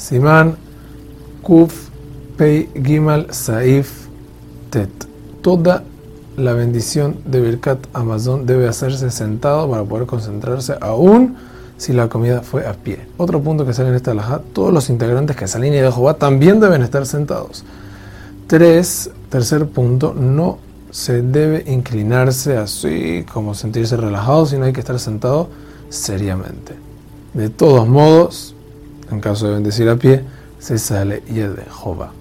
Simán Kuf Pei Gimal Saif Tet. Toda la bendición de Birkat Amazon debe hacerse sentado para poder concentrarse aún si la comida fue a pie. Otro punto que sale en esta alhaja, todos los integrantes que salen y de Jehová también deben estar sentados. Tres, tercer punto, no se debe inclinarse así como sentirse relajado, sino hay que estar sentado seriamente. De todos modos, en caso de bendecir a pie, se sale y de Jehová.